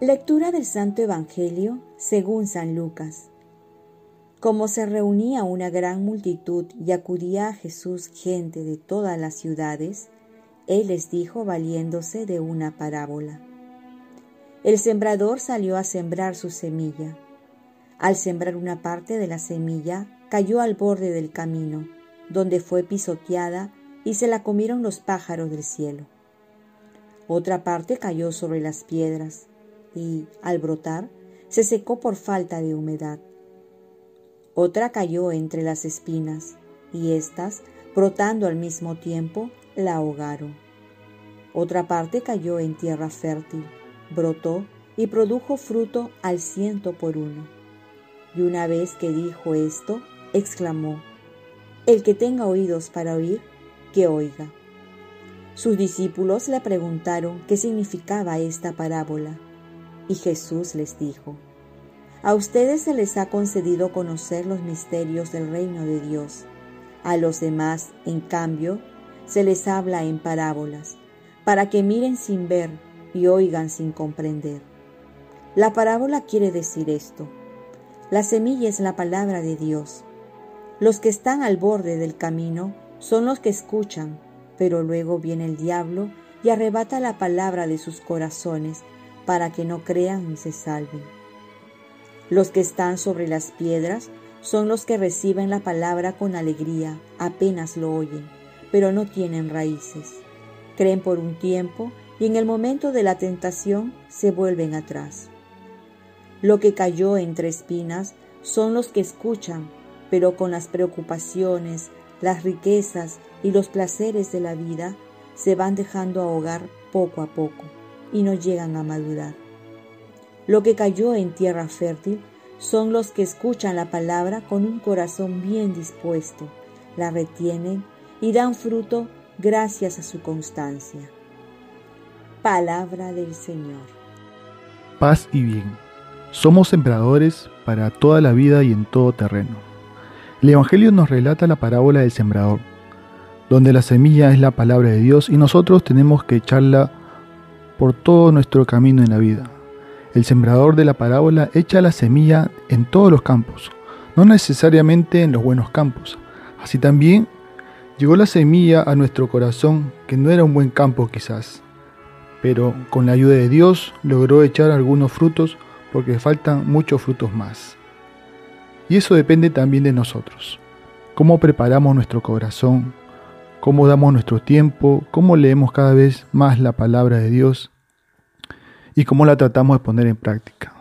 Lectura del Santo Evangelio según San Lucas. Como se reunía una gran multitud y acudía a Jesús gente de todas las ciudades, Él les dijo valiéndose de una parábola. El sembrador salió a sembrar su semilla. Al sembrar una parte de la semilla, cayó al borde del camino, donde fue pisoteada y se la comieron los pájaros del cielo. Otra parte cayó sobre las piedras y, al brotar, se secó por falta de humedad. Otra cayó entre las espinas y éstas, brotando al mismo tiempo, la ahogaron. Otra parte cayó en tierra fértil, brotó y produjo fruto al ciento por uno. Y una vez que dijo esto, exclamó, El que tenga oídos para oír, que oiga. Sus discípulos le preguntaron qué significaba esta parábola. Y Jesús les dijo, A ustedes se les ha concedido conocer los misterios del reino de Dios. A los demás, en cambio, se les habla en parábolas, para que miren sin ver y oigan sin comprender. La parábola quiere decir esto. La semilla es la palabra de Dios. Los que están al borde del camino son los que escuchan, pero luego viene el diablo y arrebata la palabra de sus corazones para que no crean ni se salven. Los que están sobre las piedras son los que reciben la palabra con alegría, apenas lo oyen, pero no tienen raíces. Creen por un tiempo y en el momento de la tentación se vuelven atrás. Lo que cayó entre espinas son los que escuchan, pero con las preocupaciones, las riquezas y los placeres de la vida se van dejando ahogar poco a poco y no llegan a madurar. Lo que cayó en tierra fértil son los que escuchan la palabra con un corazón bien dispuesto, la retienen y dan fruto gracias a su constancia. Palabra del Señor. Paz y bien. Somos sembradores para toda la vida y en todo terreno. El Evangelio nos relata la parábola del sembrador, donde la semilla es la palabra de Dios y nosotros tenemos que echarla por todo nuestro camino en la vida. El sembrador de la parábola echa la semilla en todos los campos, no necesariamente en los buenos campos. Así también llegó la semilla a nuestro corazón, que no era un buen campo quizás, pero con la ayuda de Dios logró echar algunos frutos porque faltan muchos frutos más. Y eso depende también de nosotros. Cómo preparamos nuestro corazón, cómo damos nuestro tiempo, cómo leemos cada vez más la palabra de Dios y cómo la tratamos de poner en práctica.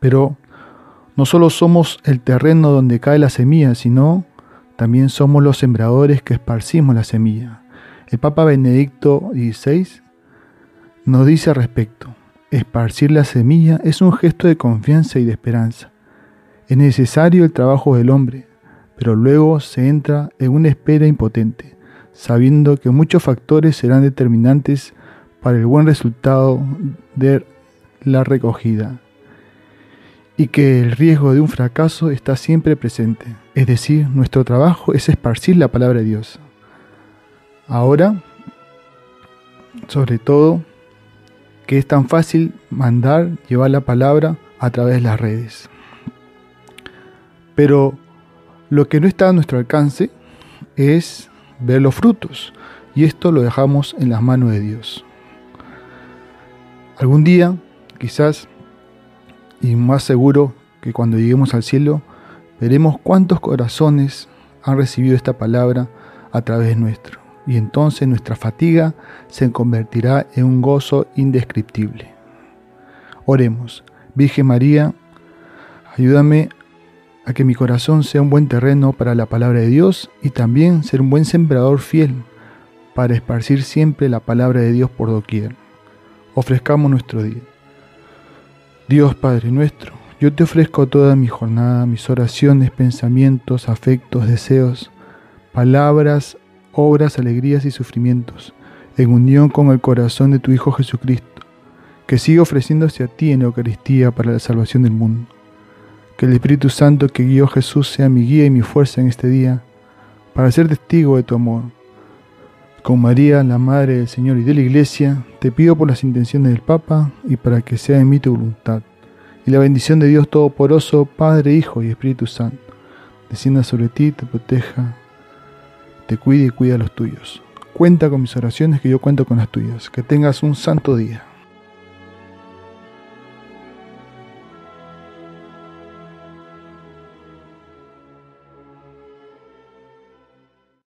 Pero no solo somos el terreno donde cae la semilla, sino también somos los sembradores que esparcimos la semilla. El Papa Benedicto XVI nos dice al respecto, esparcir la semilla es un gesto de confianza y de esperanza. Es necesario el trabajo del hombre, pero luego se entra en una espera impotente sabiendo que muchos factores serán determinantes para el buen resultado de la recogida y que el riesgo de un fracaso está siempre presente. Es decir, nuestro trabajo es esparcir la palabra de Dios. Ahora, sobre todo, que es tan fácil mandar, llevar la palabra a través de las redes. Pero lo que no está a nuestro alcance es ver los frutos, y esto lo dejamos en las manos de Dios. Algún día, quizás, y más seguro que cuando lleguemos al cielo, veremos cuántos corazones han recibido esta palabra a través nuestro, y entonces nuestra fatiga se convertirá en un gozo indescriptible. Oremos, Virgen María, ayúdame a que mi corazón sea un buen terreno para la palabra de Dios y también ser un buen sembrador fiel para esparcir siempre la palabra de Dios por doquier. Ofrezcamos nuestro día. Dios Padre nuestro, yo te ofrezco toda mi jornada, mis oraciones, pensamientos, afectos, deseos, palabras, obras, alegrías y sufrimientos, en unión con el corazón de tu Hijo Jesucristo, que sigue ofreciéndose a ti en Eucaristía para la salvación del mundo. Que el Espíritu Santo que guió a Jesús sea mi guía y mi fuerza en este día, para ser testigo de tu amor. Con María, la Madre del Señor y de la Iglesia, te pido por las intenciones del Papa y para que sea en mí tu voluntad. Y la bendición de Dios Todopoderoso, Padre, Hijo y Espíritu Santo, descienda sobre ti, te proteja, te cuide y cuida a los tuyos. Cuenta con mis oraciones que yo cuento con las tuyas. Que tengas un santo día.